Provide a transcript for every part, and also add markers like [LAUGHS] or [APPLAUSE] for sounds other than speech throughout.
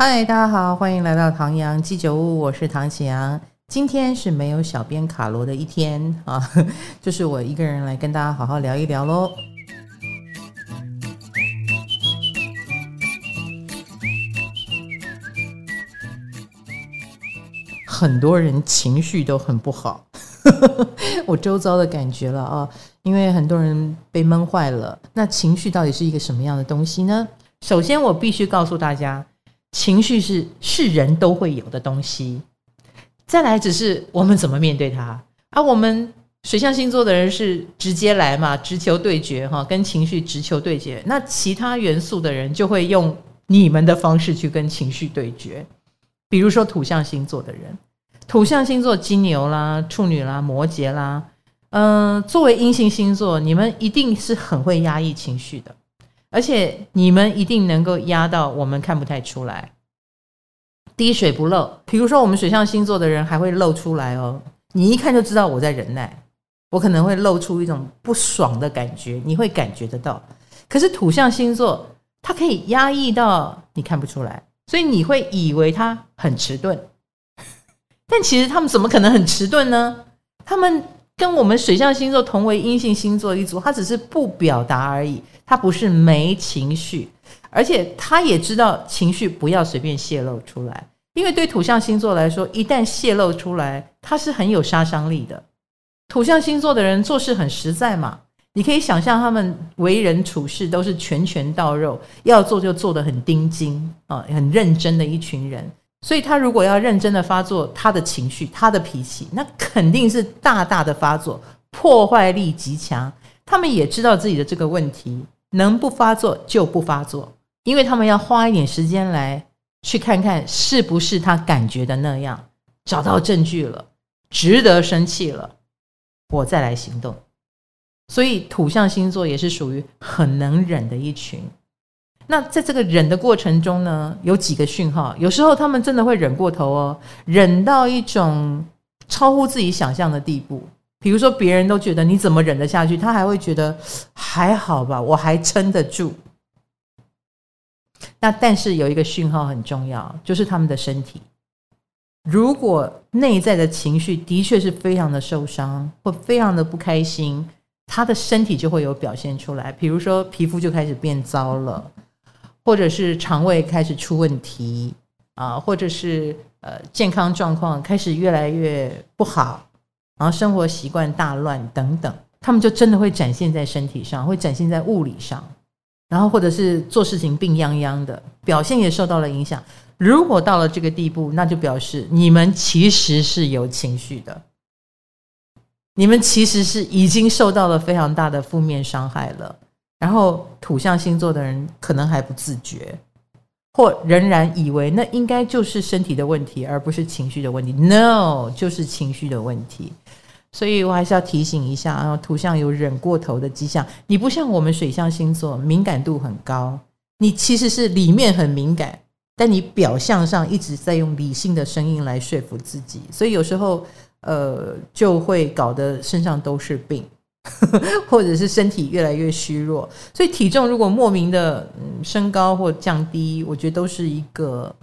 嗨，大家好，欢迎来到唐阳鸡酒屋，我是唐启阳。今天是没有小编卡罗的一天啊，[LAUGHS] 就是我一个人来跟大家好好聊一聊喽。很多人情绪都很不好，[LAUGHS] 我周遭的感觉了啊，因为很多人被闷坏了。那情绪到底是一个什么样的东西呢？首先，我必须告诉大家。情绪是是人都会有的东西，再来只是我们怎么面对它。而、我们水象星座的人是直接来嘛，直球对决哈，跟情绪直球对决。那其他元素的人就会用你们的方式去跟情绪对决。比如说土象星座的人，土象星座金牛啦、处女啦、摩羯啦，嗯、作为阴性星座，你们一定是很会压抑情绪的。而且你们一定能够压到我们看不太出来，滴水不漏。比如说我们水象星座的人还会露出来哦，你一看就知道我在忍耐，我可能会露出一种不爽的感觉，你会感觉得到。可是土象星座它可以压抑到你看不出来，所以你会以为他很迟钝，但其实他们怎么可能很迟钝呢？他们。跟我们水象星座同为阴性星座一组，他只是不表达而已，他不是没情绪，而且他也知道情绪不要随便泄露出来，因为对土象星座来说，一旦泄露出来，他是很有杀伤力的。土象星座的人做事很实在嘛，你可以想象他们为人处事都是拳拳到肉，要做就做得很钉钉啊，很认真的一群人。所以，他如果要认真的发作他的情绪、他的脾气，那肯定是大大的发作，破坏力极强。他们也知道自己的这个问题，能不发作就不发作，因为他们要花一点时间来去看看是不是他感觉的那样，找到证据了，值得生气了，我再来行动。所以，土象星座也是属于很能忍的一群。那在这个忍的过程中呢，有几个讯号，有时候他们真的会忍过头哦，忍到一种超乎自己想象的地步。比如说，别人都觉得你怎么忍得下去，他还会觉得还好吧，我还撑得住。那但是有一个讯号很重要，就是他们的身体，如果内在的情绪的确是非常的受伤或非常的不开心，他的身体就会有表现出来，比如说皮肤就开始变糟了。或者是肠胃开始出问题啊，或者是呃健康状况开始越来越不好，然后生活习惯大乱等等，他们就真的会展现在身体上，会展现在物理上，然后或者是做事情病殃殃的，表现也受到了影响。如果到了这个地步，那就表示你们其实是有情绪的，你们其实是已经受到了非常大的负面伤害了。然后土象星座的人可能还不自觉，或仍然以为那应该就是身体的问题，而不是情绪的问题。No，就是情绪的问题。所以我还是要提醒一下啊，土象有忍过头的迹象。你不像我们水象星座，敏感度很高，你其实是里面很敏感，但你表象上一直在用理性的声音来说服自己，所以有时候呃就会搞得身上都是病。[LAUGHS] 或者是身体越来越虚弱，所以体重如果莫名的嗯升高或降低，我觉得都是一个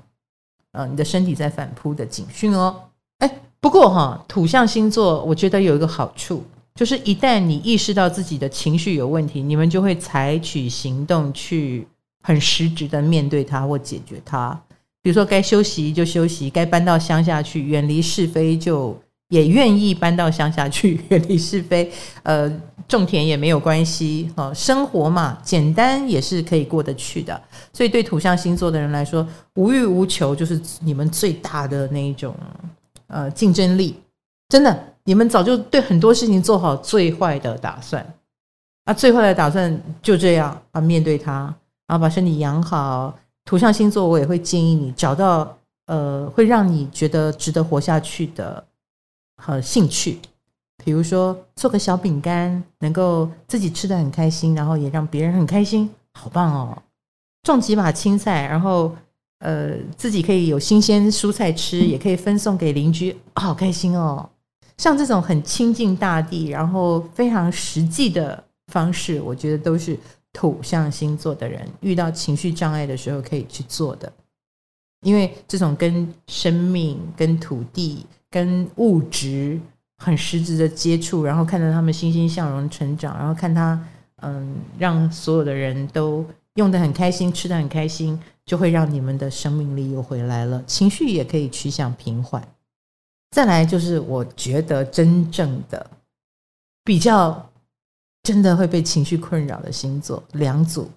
呃你的身体在反扑的警讯哦。哎，不过哈，土象星座我觉得有一个好处，就是一旦你意识到自己的情绪有问题，你们就会采取行动去很实质的面对它或解决它。比如说该休息就休息，该搬到乡下去远离是非就。也愿意搬到乡下去，[LAUGHS] 远离是非。呃，种田也没有关系，哦，生活嘛，简单也是可以过得去的。所以，对土象星座的人来说，无欲无求就是你们最大的那一种呃竞争力。真的，你们早就对很多事情做好最坏的打算啊，最坏的打算就这样啊，面对它，然后把身体养好。土象星座，我也会建议你找到呃，会让你觉得值得活下去的。和兴趣，比如说做个小饼干，能够自己吃的很开心，然后也让别人很开心，好棒哦！种几把青菜，然后呃自己可以有新鲜蔬菜吃，也可以分送给邻居，好开心哦！像这种很亲近大地，然后非常实际的方式，我觉得都是土象星座的人遇到情绪障碍的时候可以去做的。因为这种跟生命、跟土地、跟物质很实质的接触，然后看到他们欣欣向荣成长，然后看他嗯，让所有的人都用得很开心，吃得很开心，就会让你们的生命力又回来了，情绪也可以趋向平缓。再来就是我觉得真正的比较真的会被情绪困扰的星座两组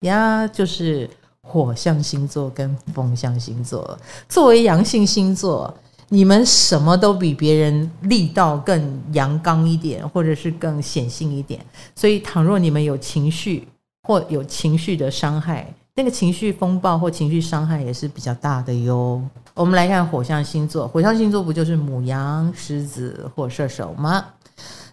呀，就是火象星座跟风象星座。作为阳性星座，你们什么都比别人力道更阳刚一点，或者是更显性一点。所以，倘若你们有情绪或有情绪的伤害，那个情绪风暴或情绪伤害也是比较大的哟。我们来看火象星座，火象星座不就是母羊、狮子或射手吗？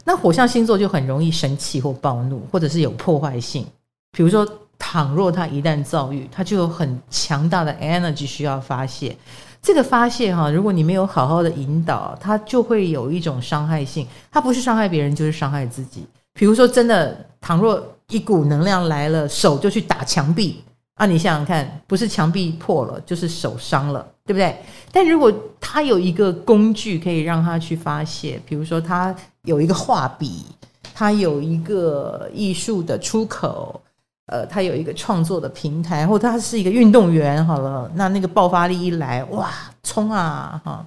那火象星座就很容易生气或暴怒，或者是有破坏性。比如说，倘若他一旦遭遇，他就有很强大的 energy 需要发泄。这个发泄哈，如果你没有好好的引导，它就会有一种伤害性。它不是伤害别人，就是伤害自己。比如说，真的，倘若一股能量来了，手就去打墙壁。啊，你想想看，不是墙壁破了，就是手伤了，对不对？但如果他有一个工具可以让他去发泄，比如说他有一个画笔，他有一个艺术的出口，呃，他有一个创作的平台，或他是一个运动员，好了，那那个爆发力一来，哇，冲啊，哈，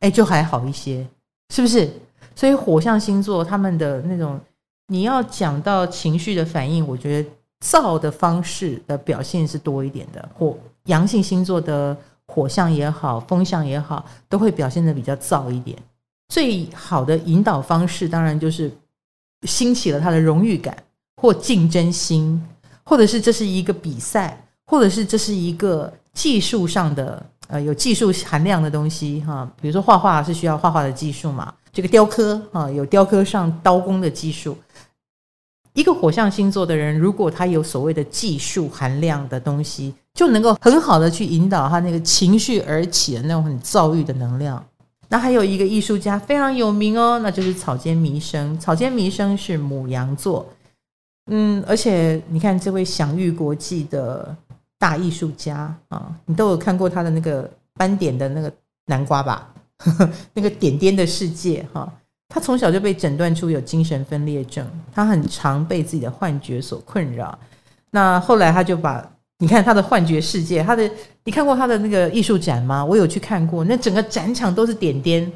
哎，就还好一些，是不是？所以火象星座他们的那种，你要讲到情绪的反应，我觉得。燥的方式的表现是多一点的，火阳性星座的火象也好，风象也好，都会表现的比较燥一点。最好的引导方式，当然就是兴起了他的荣誉感或竞争心，或者是这是一个比赛，或者是这是一个技术上的呃有技术含量的东西哈。比如说画画是需要画画的技术嘛，这个雕刻啊有雕刻上刀工的技术。一个火象星座的人，如果他有所谓的技术含量的东西，就能够很好的去引导他那个情绪而起的那种很躁郁的能量。那还有一个艺术家非常有名哦，那就是草间弥生。草间弥生是牡羊座，嗯，而且你看这位享誉国际的大艺术家啊，你都有看过他的那个斑点的那个南瓜吧？呵呵，那个点点的世界哈。他从小就被诊断出有精神分裂症，他很常被自己的幻觉所困扰。那后来他就把你看他的幻觉世界，他的你看过他的那个艺术展吗？我有去看过，那整个展场都是点点，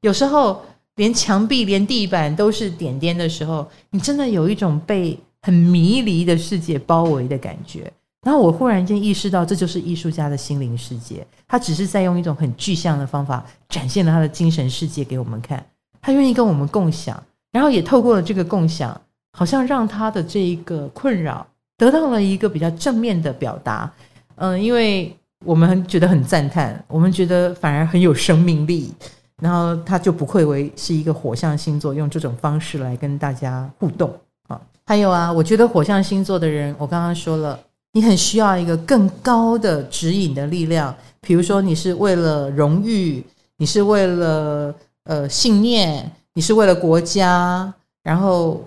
有时候连墙壁、连地板都是点点的时候，你真的有一种被很迷离的世界包围的感觉。然后我忽然间意识到，这就是艺术家的心灵世界，他只是在用一种很具象的方法展现了他的精神世界给我们看。他愿意跟我们共享，然后也透过了这个共享，好像让他的这一个困扰得到了一个比较正面的表达。嗯，因为我们觉得很赞叹，我们觉得反而很有生命力，然后他就不愧为是一个火象星座，用这种方式来跟大家互动。还有啊，我觉得火象星座的人，我刚刚说了，你很需要一个更高的指引的力量，比如说你是为了荣誉，你是为了。呃，信念，你是为了国家，然后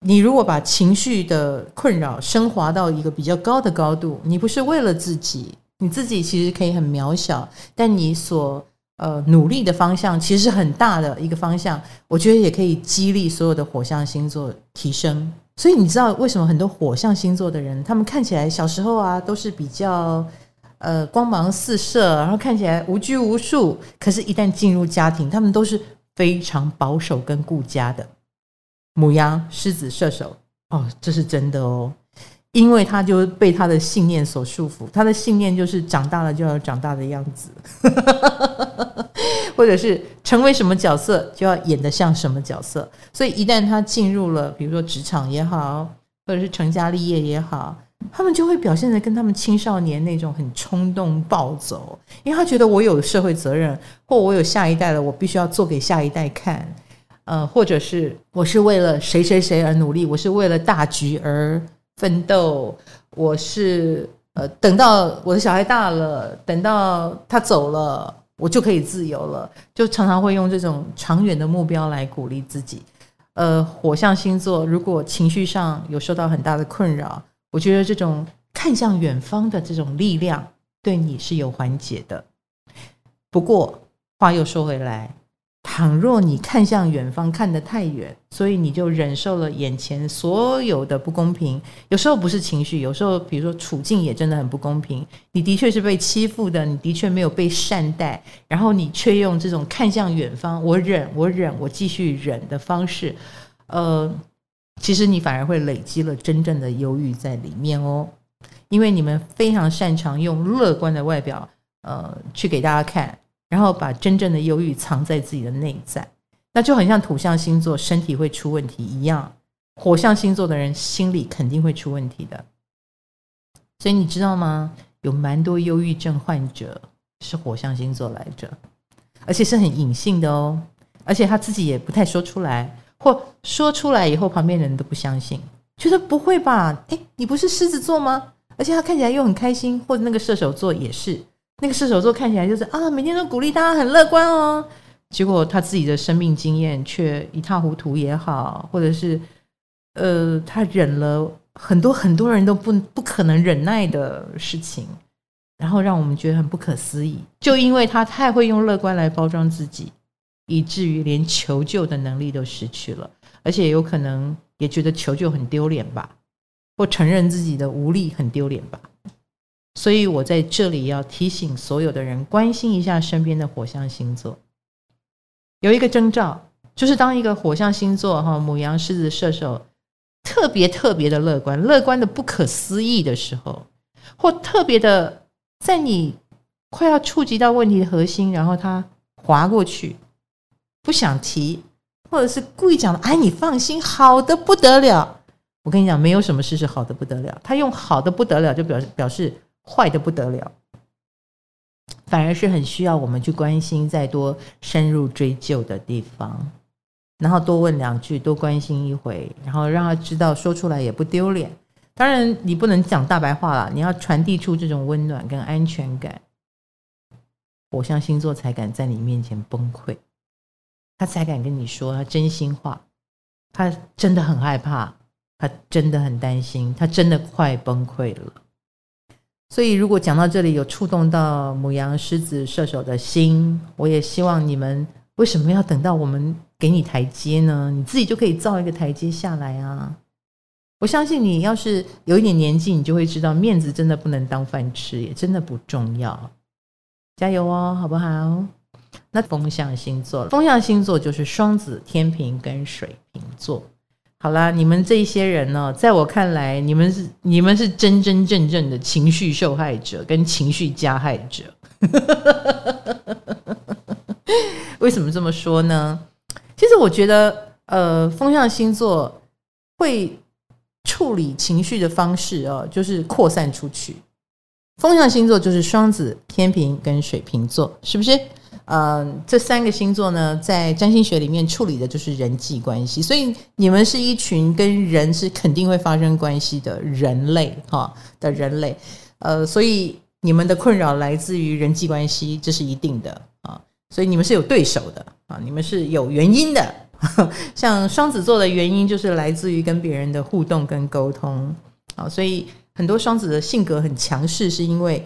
你如果把情绪的困扰升华到一个比较高的高度，你不是为了自己，你自己其实可以很渺小，但你所呃努力的方向其实是很大的一个方向，我觉得也可以激励所有的火象星座提升。所以你知道为什么很多火象星座的人，他们看起来小时候啊都是比较。呃，光芒四射，然后看起来无拘无束。可是，一旦进入家庭，他们都是非常保守跟顾家的。母羊、狮子、射手，哦，这是真的哦，因为他就被他的信念所束缚。他的信念就是长大了就要长大的样子，[LAUGHS] 或者是成为什么角色就要演得像什么角色。所以，一旦他进入了，比如说职场也好，或者是成家立业也好。他们就会表现得跟他们青少年那种很冲动暴走，因为他觉得我有社会责任，或我有下一代了，我必须要做给下一代看，呃，或者是我是为了谁谁谁而努力，我是为了大局而奋斗，我是呃等到我的小孩大了，等到他走了，我就可以自由了，就常常会用这种长远的目标来鼓励自己。呃，火象星座如果情绪上有受到很大的困扰。我觉得这种看向远方的这种力量，对你是有缓解的。不过话又说回来。倘若你看向远方看得太远，所以你就忍受了眼前所有的不公平。有时候不是情绪，有时候比如说处境也真的很不公平。你的确是被欺负的，你的确没有被善待，然后你却用这种看向远方，我忍，我忍，我继续忍的方式，呃，其实你反而会累积了真正的忧郁在里面哦。因为你们非常擅长用乐观的外表，呃，去给大家看。然后把真正的忧郁藏在自己的内在，那就很像土象星座身体会出问题一样，火象星座的人心里肯定会出问题的。所以你知道吗？有蛮多忧郁症患者是火象星座来着，而且是很隐性的哦，而且他自己也不太说出来，或说出来以后旁边人都不相信，觉得不会吧？诶，你不是狮子座吗？而且他看起来又很开心，或者那个射手座也是。那个射手座看起来就是啊，每天都鼓励大家很乐观哦，结果他自己的生命经验却一塌糊涂也好，或者是呃，他忍了很多很多人都不不可能忍耐的事情，然后让我们觉得很不可思议。就因为他太会用乐观来包装自己，以至于连求救的能力都失去了，而且有可能也觉得求救很丢脸吧，或承认自己的无力很丢脸吧。所以我在这里要提醒所有的人，关心一下身边的火象星座。有一个征兆，就是当一个火象星座哈，母羊、狮子、射手，特别特别的乐观，乐观的不可思议的时候，或特别的在你快要触及到问题的核心，然后他划过去，不想提，或者是故意讲的，哎，你放心，好的不得了。我跟你讲，没有什么事是好的不得了。他用好的不得了，就表示表示。坏的不得了，反而是很需要我们去关心，再多深入追究的地方，然后多问两句，多关心一回，然后让他知道说出来也不丢脸。当然，你不能讲大白话了，你要传递出这种温暖跟安全感，火象星座才敢在你面前崩溃，他才敢跟你说他真心话，他真的很害怕，他真的很担心，他真的快崩溃了。所以，如果讲到这里有触动到母羊、狮子、射手的心，我也希望你们为什么要等到我们给你台阶呢？你自己就可以造一个台阶下来啊！我相信你要是有一点年纪，你就会知道面子真的不能当饭吃，也真的不重要。加油哦，好不好？那风象星座，风象星座就是双子、天平跟水瓶座。好啦，你们这些人呢，在我看来，你们是你们是真真正正的情绪受害者跟情绪加害者。[LAUGHS] 为什么这么说呢？其实我觉得，呃，风象星座会处理情绪的方式哦，就是扩散出去。风象星座就是双子、天平跟水瓶座，是不是？嗯，这三个星座呢，在占星学里面处理的就是人际关系，所以你们是一群跟人是肯定会发生关系的人类哈的人类，呃，所以你们的困扰来自于人际关系，这是一定的啊，所以你们是有对手的啊，你们是有原因的，[LAUGHS] 像双子座的原因就是来自于跟别人的互动跟沟通啊，所以很多双子的性格很强势，是因为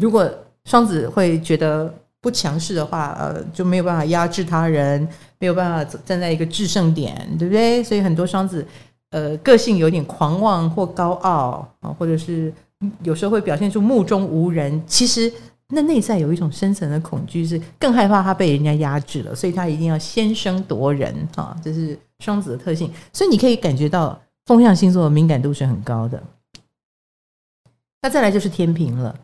如果双子会觉得。不强势的话，呃，就没有办法压制他人，没有办法站在一个制胜点，对不对？所以很多双子，呃，个性有点狂妄或高傲啊，或者是有时候会表现出目中无人。其实那内在有一种深层的恐惧，是更害怕他被人家压制了，所以他一定要先声夺人啊，这是双子的特性。所以你可以感觉到风象星座的敏感度是很高的。那再来就是天秤了。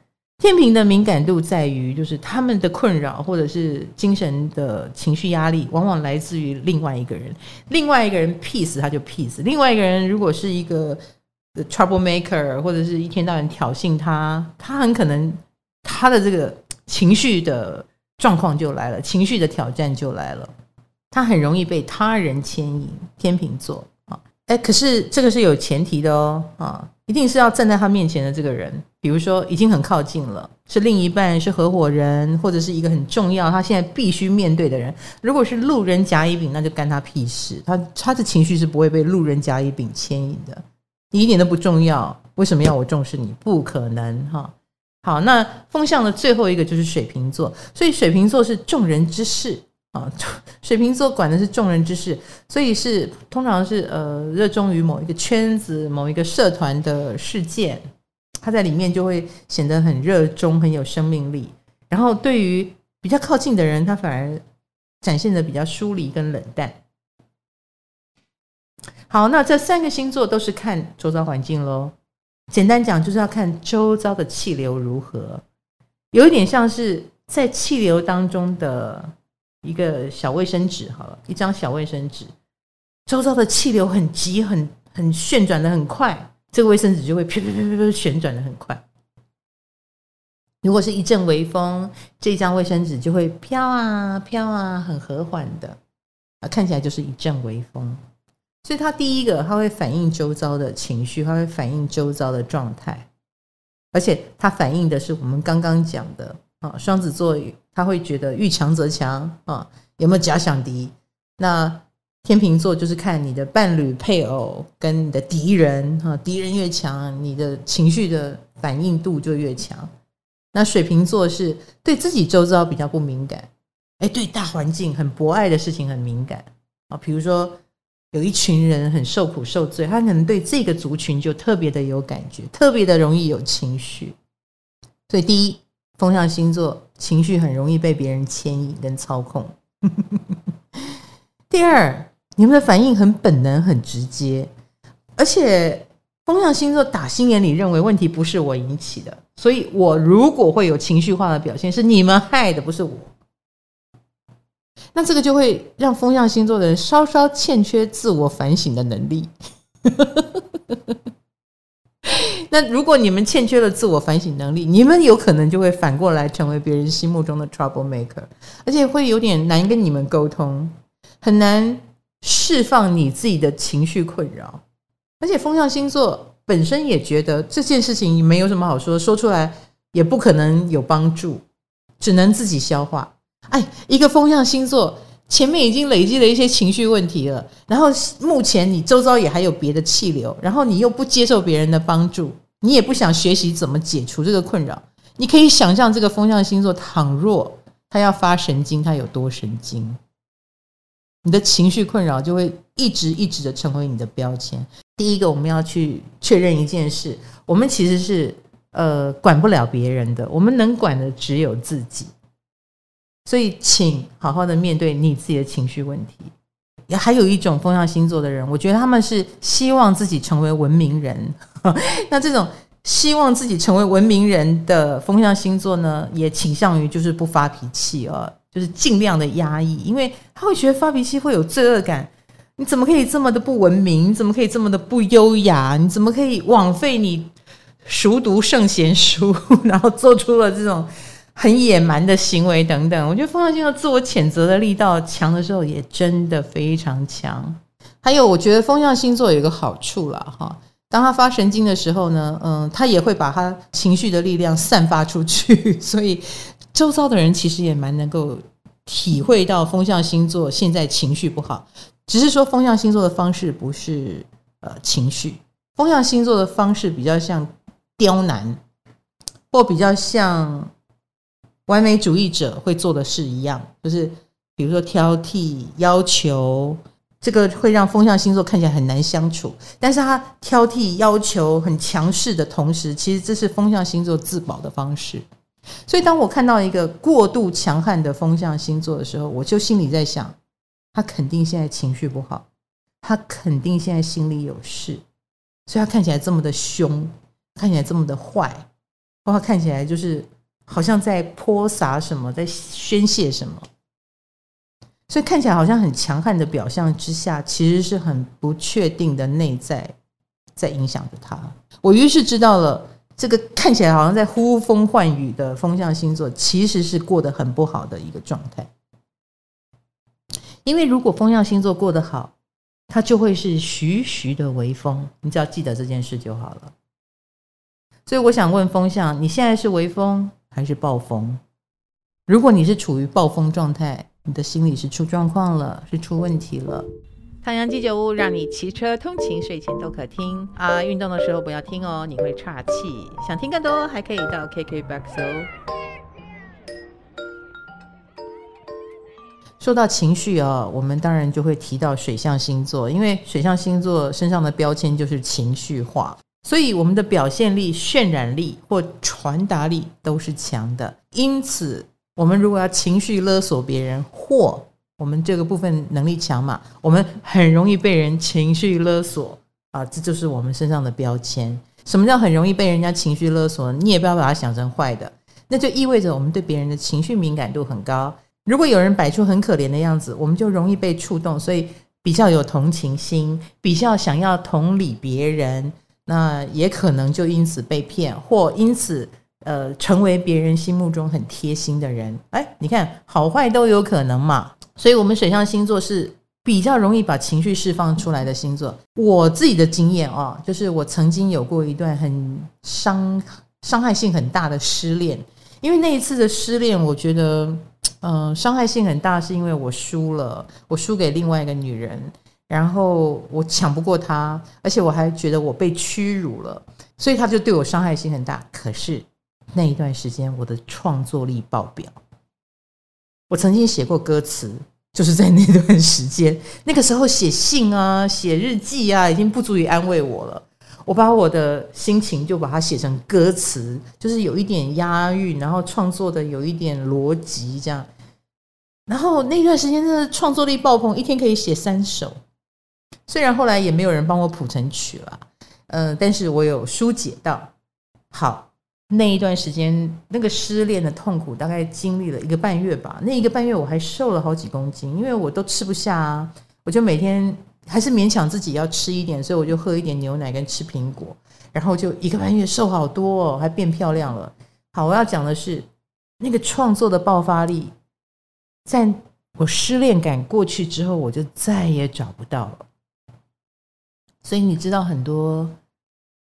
天秤的敏感度在于，就是他们的困扰或者是精神的情绪压力，往往来自于另外一个人。另外一个人 peace 他就 peace，另外一个人如果是一个 trouble maker，或者是一天到晚挑衅他，他很可能他的这个情绪的状况就来了，情绪的挑战就来了，他很容易被他人牵引。天秤座，哎，可是这个是有前提的哦，啊。一定是要站在他面前的这个人，比如说已经很靠近了，是另一半，是合伙人，或者是一个很重要，他现在必须面对的人。如果是路人甲乙丙，那就干他屁事。他他的情绪是不会被路人甲乙丙牵引的，你一点都不重要。为什么要我重视你？不可能哈。好，那风象的最后一个就是水瓶座，所以水瓶座是众人之事啊。[LAUGHS] 水瓶座管的是众人之事，所以是通常是呃热衷于某一个圈子、某一个社团的事件，他在里面就会显得很热衷、很有生命力。然后对于比较靠近的人，他反而展现得比较疏离跟冷淡。好，那这三个星座都是看周遭环境喽。简单讲，就是要看周遭的气流如何，有一点像是在气流当中的一个小卫生纸。好了，一张小卫生纸，周遭的气流很急、很很旋转的很快，这个卫生纸就会飘飘飘飘旋转的很快。如果是一阵微风，这张卫生纸就会飘啊飘啊，很和缓的啊，看起来就是一阵微风。所以，它第一个，它会反映周遭的情绪，它会反映周遭的状态，而且它反映的是我们刚刚讲的啊，双子座他会觉得遇强则强啊，有没有假想敌？那天秤座就是看你的伴侣、配偶跟你的敌人啊，敌人越强，你的情绪的反应度就越强。那水瓶座是对自己周遭比较不敏感，哎，对大环境很博爱的事情很敏感啊，比如说。有一群人很受苦受罪，他可能对这个族群就特别的有感觉，特别的容易有情绪。所以，第一，风象星座情绪很容易被别人牵引跟操控。[LAUGHS] 第二，你们的反应很本能、很直接，而且风象星座打心眼里认为问题不是我引起的，所以我如果会有情绪化的表现，是你们害的，不是我。那这个就会让风象星座的人稍稍欠缺自我反省的能力。[LAUGHS] 那如果你们欠缺了自我反省能力，你们有可能就会反过来成为别人心目中的 trouble maker，而且会有点难跟你们沟通，很难释放你自己的情绪困扰。而且风象星座本身也觉得这件事情没有什么好说，说出来也不可能有帮助，只能自己消化。哎，一个风象星座前面已经累积了一些情绪问题了，然后目前你周遭也还有别的气流，然后你又不接受别人的帮助，你也不想学习怎么解除这个困扰。你可以想象这个风象星座倘若他要发神经，他有多神经？你的情绪困扰就会一直一直的成为你的标签。第一个，我们要去确认一件事：我们其实是呃管不了别人的，我们能管的只有自己。所以，请好好的面对你自己的情绪问题。也还有一种风象星座的人，我觉得他们是希望自己成为文明人。[LAUGHS] 那这种希望自己成为文明人的风象星座呢，也倾向于就是不发脾气啊，就是尽量的压抑，因为他会觉得发脾气会有罪恶感。你怎么可以这么的不文明？你怎么可以这么的不优雅？你怎么可以枉费你熟读圣贤书，[LAUGHS] 然后做出了这种？很野蛮的行为等等，我觉得风象星座自我谴责的力道强的时候，也真的非常强。还有，我觉得风象星座有一个好处啦，哈，当他发神经的时候呢，嗯，他也会把他情绪的力量散发出去，[LAUGHS] 所以周遭的人其实也蛮能够体会到风象星座现在情绪不好，只是说风象星座的方式不是呃情绪，风象星座的方式比较像刁难，或比较像。完美主义者会做的事一样，就是比如说挑剔、要求，这个会让风象星座看起来很难相处。但是他挑剔、要求很强势的同时，其实这是风象星座自保的方式。所以，当我看到一个过度强悍的风象星座的时候，我就心里在想，他肯定现在情绪不好，他肯定现在心里有事，所以他看起来这么的凶，看起来这么的坏，或他看起来就是。好像在泼洒什么，在宣泄什么，所以看起来好像很强悍的表象之下，其实是很不确定的内在在影响着他。我于是知道了，这个看起来好像在呼风唤雨的风象星座，其实是过得很不好的一个状态。因为如果风象星座过得好，它就会是徐徐的微风，你只要记得这件事就好了。所以我想问风象，你现在是微风？还是暴风？如果你是处于暴风状态，你的心理是出状况了，是出问题了。唐阳鸡酒屋让你骑车通勤、睡前都可听啊！运动的时候不要听哦，你会岔气。想听更多，还可以到 KKBOX 哦。说到情绪啊，我们当然就会提到水象星座，因为水象星座身上的标签就是情绪化，所以我们的表现力、渲染力或传达力都是强的。因此，我们如果要情绪勒索别人或我们这个部分能力强嘛，我们很容易被人情绪勒索啊，这就是我们身上的标签。什么叫很容易被人家情绪勒索？你也不要把它想成坏的，那就意味着我们对别人的情绪敏感度很高。如果有人摆出很可怜的样子，我们就容易被触动，所以比较有同情心，比较想要同理别人，那也可能就因此被骗，或因此。呃，成为别人心目中很贴心的人，哎，你看好坏都有可能嘛。所以，我们水象星座是比较容易把情绪释放出来的星座。我自己的经验啊，就是我曾经有过一段很伤伤害性很大的失恋。因为那一次的失恋，我觉得，嗯、伤害性很大，是因为我输了，我输给另外一个女人，然后我抢不过他，而且我还觉得我被屈辱了，所以他就对我伤害性很大。可是。那一段时间，我的创作力爆表。我曾经写过歌词，就是在那段时间。那个时候写信啊，写日记啊，已经不足以安慰我了。我把我的心情就把它写成歌词，就是有一点押韵，然后创作的有一点逻辑这样。然后那段时间真的创作力爆棚，一天可以写三首。虽然后来也没有人帮我谱成曲了，嗯，但是我有疏解到。好。那一段时间，那个失恋的痛苦大概经历了一个半月吧。那一个半月我还瘦了好几公斤，因为我都吃不下啊。我就每天还是勉强自己要吃一点，所以我就喝一点牛奶跟吃苹果，然后就一个半月瘦好多哦，还变漂亮了。好，我要讲的是那个创作的爆发力，在我失恋感过去之后，我就再也找不到了。所以你知道很多。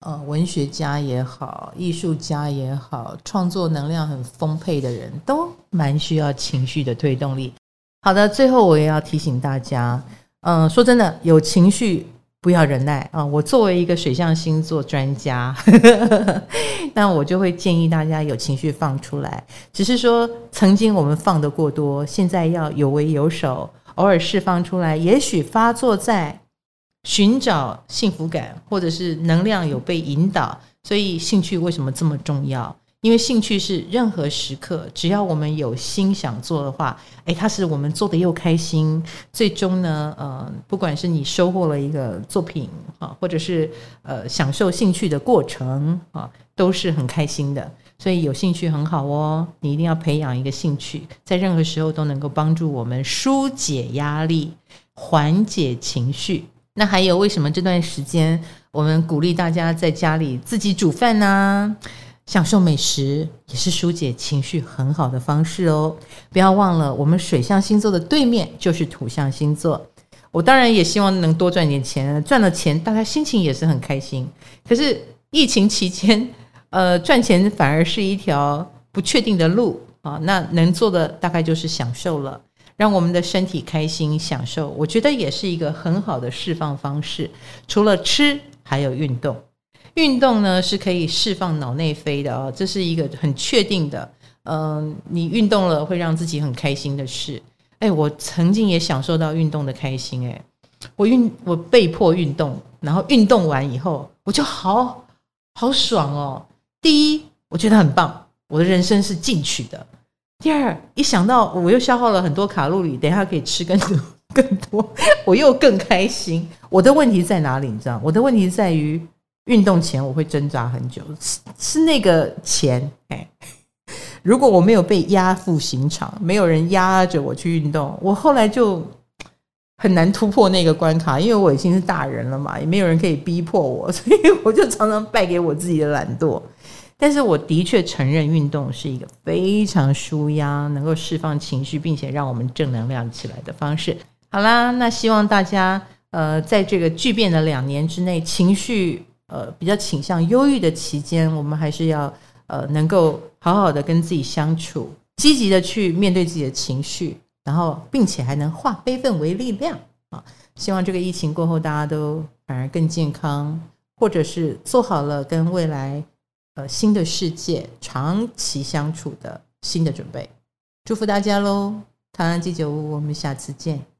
呃，文学家也好，艺术家也好，创作能量很丰沛的人都蛮需要情绪的推动力。好的，最后我也要提醒大家，嗯、说真的，有情绪不要忍耐啊、我作为一个水象星座专家，[LAUGHS] 那我就会建议大家有情绪放出来，只是说曾经我们放得过多，现在要有为有守，偶尔释放出来，也许发作在。寻找幸福感，或者是能量有被引导，所以兴趣为什么这么重要？因为兴趣是任何时刻，只要我们有心想做的话，诶，它是我们做的又开心。最终呢，呃，不管是你收获了一个作品啊，或者是呃享受兴趣的过程啊，都是很开心的。所以有兴趣很好哦，你一定要培养一个兴趣，在任何时候都能够帮助我们疏解压力、缓解情绪。那还有，为什么这段时间我们鼓励大家在家里自己煮饭呢？享受美食也是疏解情绪很好的方式哦。不要忘了，我们水象星座的对面就是土象星座。我当然也希望能多赚点钱，赚了钱大家心情也是很开心。可是疫情期间，呃，赚钱反而是一条不确定的路啊。那能做的大概就是享受了。让我们的身体开心享受，我觉得也是一个很好的释放方式。除了吃，还有运动。运动呢是可以释放脑内啡的哦，这是一个很确定的。嗯，你运动了会让自己很开心的事。哎，我曾经也享受到运动的开心。哎，我运我被迫运动，然后运动完以后，我就好好爽哦。第一，我觉得很棒，我的人生是进取的。第二，一想到我又消耗了很多卡路里，等一下可以吃更多 [LAUGHS] 更多，我又更开心。我的问题在哪里？你知道？我的问题在于运动前我会挣扎很久，是是那个钱。哎，如果我没有被押赴刑场，没有人压着我去运动，我后来就很难突破那个关卡，因为我已经是大人了嘛，也没有人可以逼迫我，所以我就常常败给我自己的懒惰。但是我的确承认，运动是一个非常舒压、能够释放情绪，并且让我们正能量起来的方式。好啦，那希望大家呃，在这个巨变的两年之内，情绪呃比较倾向忧郁的期间，我们还是要呃能够好好的跟自己相处，积极的去面对自己的情绪，然后并且还能化悲愤为力量啊。希望这个疫情过后，大家都反而更健康，或者是做好了跟未来呃新的世界长期相处的新的准备。祝福大家喽！台湾鸡酒屋，我们下次见。